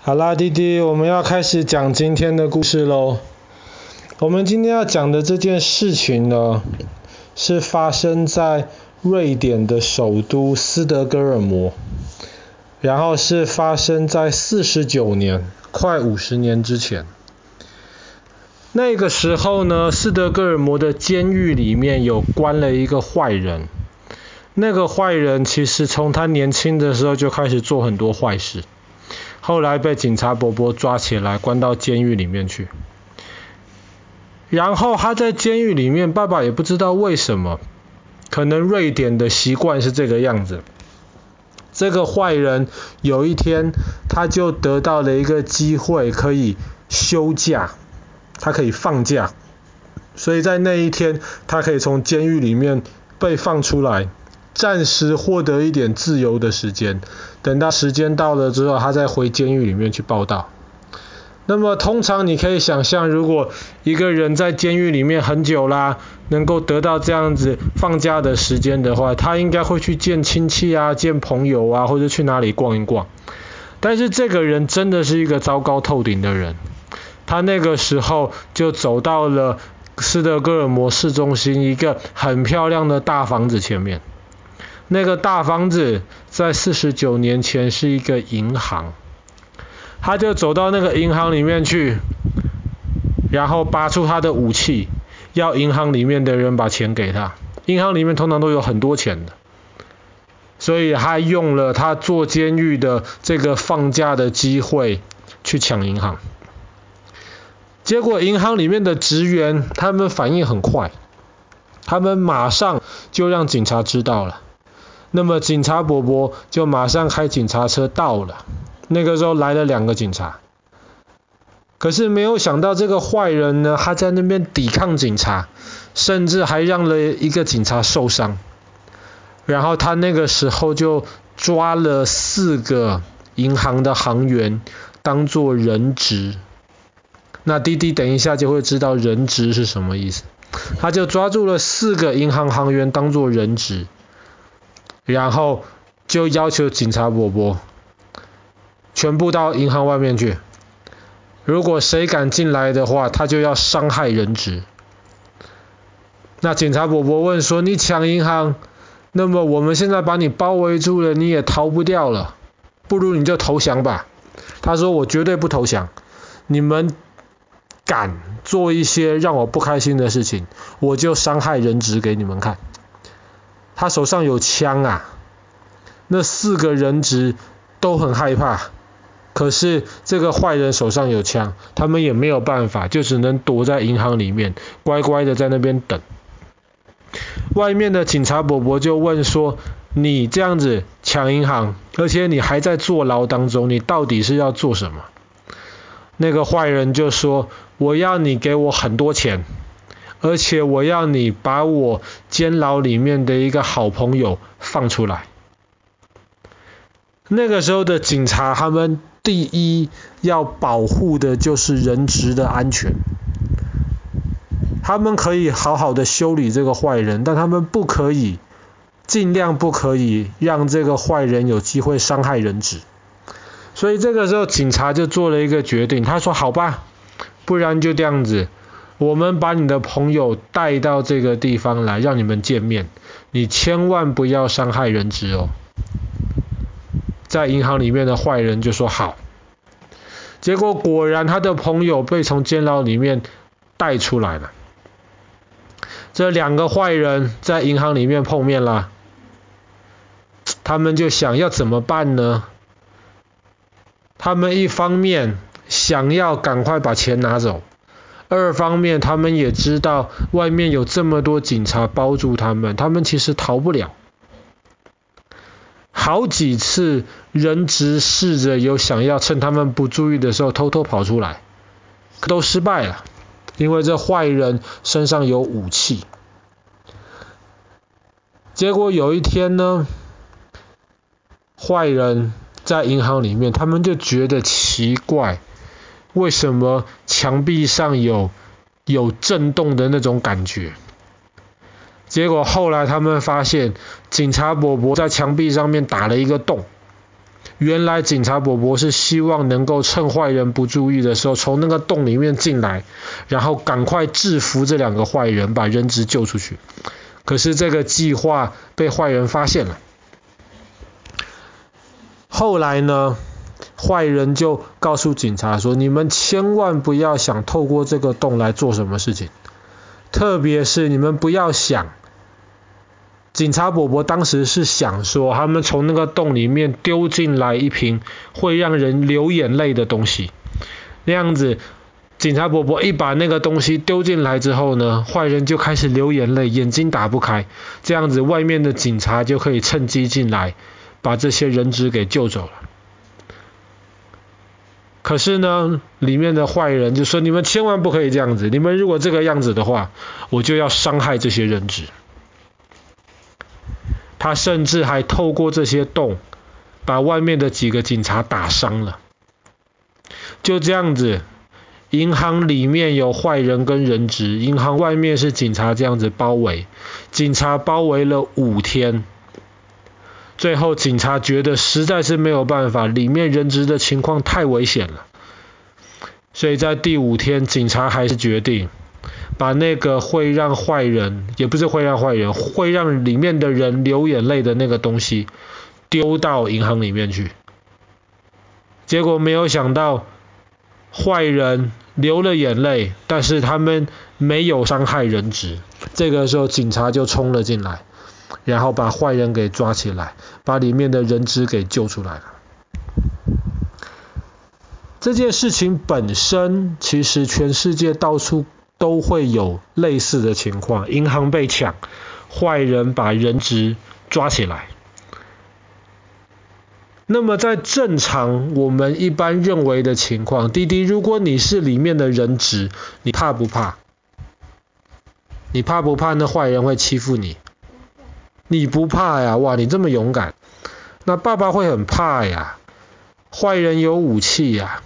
好啦，弟弟，我们要开始讲今天的故事喽。我们今天要讲的这件事情呢，是发生在瑞典的首都斯德哥尔摩，然后是发生在四十九年，快五十年之前。那个时候呢，斯德哥尔摩的监狱里面有关了一个坏人。那个坏人其实从他年轻的时候就开始做很多坏事。后来被警察伯伯抓起来，关到监狱里面去。然后他在监狱里面，爸爸也不知道为什么，可能瑞典的习惯是这个样子。这个坏人有一天，他就得到了一个机会，可以休假，他可以放假。所以在那一天，他可以从监狱里面被放出来。暂时获得一点自由的时间，等到时间到了之后，他再回监狱里面去报到。那么通常你可以想象，如果一个人在监狱里面很久啦，能够得到这样子放假的时间的话，他应该会去见亲戚啊、见朋友啊，或者去哪里逛一逛。但是这个人真的是一个糟糕透顶的人，他那个时候就走到了斯德哥尔摩市中心一个很漂亮的大房子前面。那个大房子在四十九年前是一个银行，他就走到那个银行里面去，然后拔出他的武器，要银行里面的人把钱给他。银行里面通常都有很多钱的，所以他用了他坐监狱的这个放假的机会去抢银行。结果银行里面的职员他们反应很快，他们马上就让警察知道了。那么警察伯伯就马上开警察车到了。那个时候来了两个警察，可是没有想到这个坏人呢，他在那边抵抗警察，甚至还让了一个警察受伤。然后他那个时候就抓了四个银行的行员当做人质。那滴滴等一下就会知道人质是什么意思。他就抓住了四个银行行员当做人质。然后就要求警察伯伯全部到银行外面去。如果谁敢进来的话，他就要伤害人质。那警察伯伯问说：“你抢银行，那么我们现在把你包围住了，你也逃不掉了，不如你就投降吧。”他说：“我绝对不投降。你们敢做一些让我不开心的事情，我就伤害人质给你们看。”他手上有枪啊，那四个人质都很害怕，可是这个坏人手上有枪，他们也没有办法，就只能躲在银行里面，乖乖的在那边等。外面的警察伯伯就问说：“你这样子抢银行，而且你还在坐牢当中，你到底是要做什么？”那个坏人就说：“我要你给我很多钱。”而且我要你把我监牢里面的一个好朋友放出来。那个时候的警察，他们第一要保护的就是人质的安全。他们可以好好的修理这个坏人，但他们不可以，尽量不可以让这个坏人有机会伤害人质。所以这个时候警察就做了一个决定，他说：“好吧，不然就这样子。”我们把你的朋友带到这个地方来，让你们见面。你千万不要伤害人质哦。在银行里面的坏人就说好。结果果然，他的朋友被从监牢里面带出来了。这两个坏人在银行里面碰面了，他们就想要怎么办呢？他们一方面想要赶快把钱拿走。二方面，他们也知道外面有这么多警察包住他们，他们其实逃不了。好几次，人质试着有想要趁他们不注意的时候偷偷跑出来，可都失败了，因为这坏人身上有武器。结果有一天呢，坏人在银行里面，他们就觉得奇怪。为什么墙壁上有有震动的那种感觉？结果后来他们发现，警察伯伯在墙壁上面打了一个洞，原来警察伯伯是希望能够趁坏人不注意的时候，从那个洞里面进来，然后赶快制服这两个坏人，把人质救出去。可是这个计划被坏人发现了。后来呢，坏人就告诉警察说：“你们千万不要想透过这个洞来做什么事情，特别是你们不要想。”警察伯伯当时是想说，他们从那个洞里面丢进来一瓶会让人流眼泪的东西。那样子，警察伯伯一把那个东西丢进来之后呢，坏人就开始流眼泪，眼睛打不开。这样子，外面的警察就可以趁机进来，把这些人质给救走了。可是呢，里面的坏人就说：“你们千万不可以这样子，你们如果这个样子的话，我就要伤害这些人质。”他甚至还透过这些洞，把外面的几个警察打伤了。就这样子，银行里面有坏人跟人质，银行外面是警察，这样子包围。警察包围了五天，最后警察觉得实在是没有办法，里面人质的情况太危险了，所以在第五天，警察还是决定。把那个会让坏人，也不是会让坏人，会让里面的人流眼泪的那个东西丢到银行里面去。结果没有想到，坏人流了眼泪，但是他们没有伤害人质。这个时候警察就冲了进来，然后把坏人给抓起来，把里面的人质给救出来了。这件事情本身，其实全世界到处。都会有类似的情况，银行被抢，坏人把人质抓起来。那么在正常我们一般认为的情况，滴滴，如果你是里面的人质，你怕不怕？你怕不怕那坏人会欺负你？你不怕呀，哇，你这么勇敢。那爸爸会很怕呀，坏人有武器呀。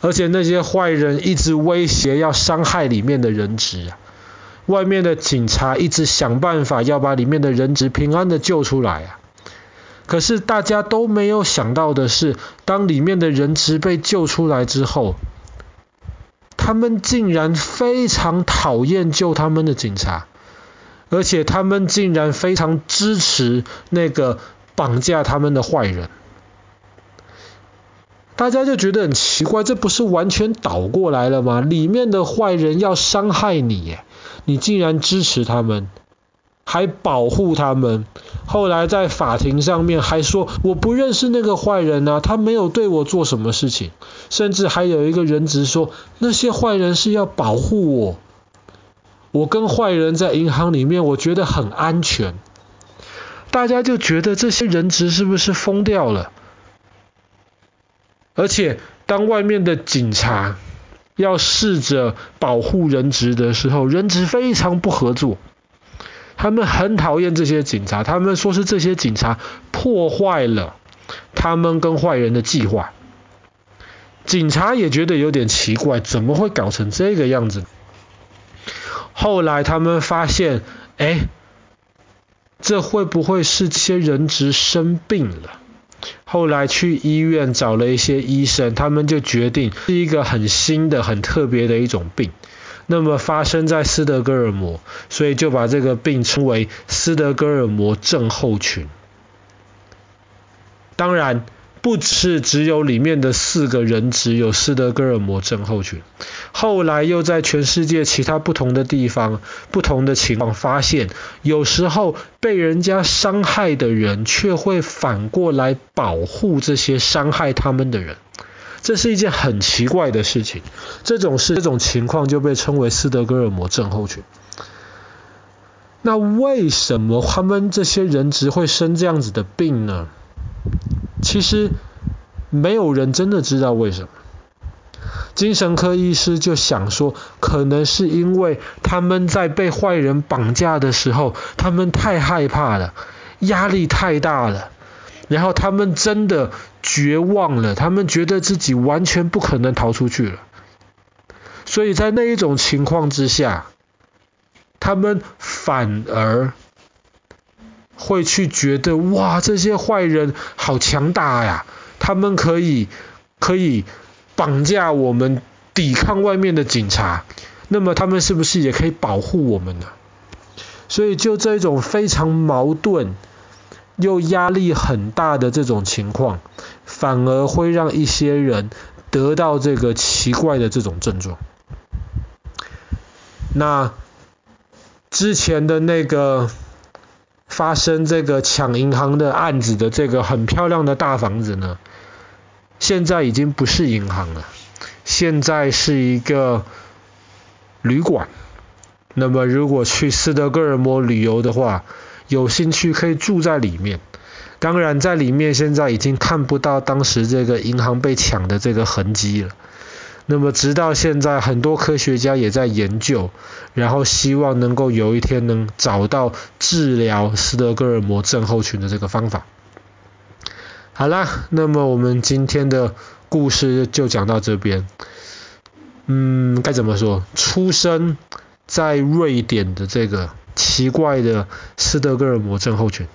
而且那些坏人一直威胁要伤害里面的人质啊，外面的警察一直想办法要把里面的人质平安的救出来啊。可是大家都没有想到的是，当里面的人质被救出来之后，他们竟然非常讨厌救他们的警察，而且他们竟然非常支持那个绑架他们的坏人。大家就觉得很奇怪，这不是完全倒过来了吗？里面的坏人要伤害你，你竟然支持他们，还保护他们。后来在法庭上面还说，我不认识那个坏人啊，他没有对我做什么事情。甚至还有一个人质说，那些坏人是要保护我，我跟坏人在银行里面，我觉得很安全。大家就觉得这些人质是不是疯掉了？而且，当外面的警察要试着保护人质的时候，人质非常不合作。他们很讨厌这些警察，他们说是这些警察破坏了他们跟坏人的计划。警察也觉得有点奇怪，怎么会搞成这个样子？后来他们发现，哎，这会不会是些人质生病了？后来去医院找了一些医生，他们就决定是一个很新的、很特别的一种病。那么发生在斯德哥尔摩，所以就把这个病称为斯德哥尔摩症候群。当然。不只是只有里面的四个人质有斯德哥尔摩症候群，后来又在全世界其他不同的地方、不同的情况发现，有时候被人家伤害的人却会反过来保护这些伤害他们的人，这是一件很奇怪的事情。这种事、这种情况就被称为斯德哥尔摩症候群。那为什么他们这些人质会生这样子的病呢？其实没有人真的知道为什么。精神科医师就想说，可能是因为他们在被坏人绑架的时候，他们太害怕了，压力太大了，然后他们真的绝望了，他们觉得自己完全不可能逃出去了。所以在那一种情况之下，他们反而。会去觉得哇，这些坏人好强大呀！他们可以可以绑架我们，抵抗外面的警察，那么他们是不是也可以保护我们呢？所以就这种非常矛盾又压力很大的这种情况，反而会让一些人得到这个奇怪的这种症状。那之前的那个发生这个抢银行的案子的这个很漂亮的大房子呢，现在已经不是银行了，现在是一个旅馆。那么如果去斯德哥尔摩旅游的话，有兴趣可以住在里面。当然，在里面现在已经看不到当时这个银行被抢的这个痕迹了。那么直到现在，很多科学家也在研究，然后希望能够有一天能找到治疗斯德哥尔摩症候群的这个方法。好啦，那么我们今天的故事就讲到这边。嗯，该怎么说？出生在瑞典的这个奇怪的斯德哥尔摩症候群。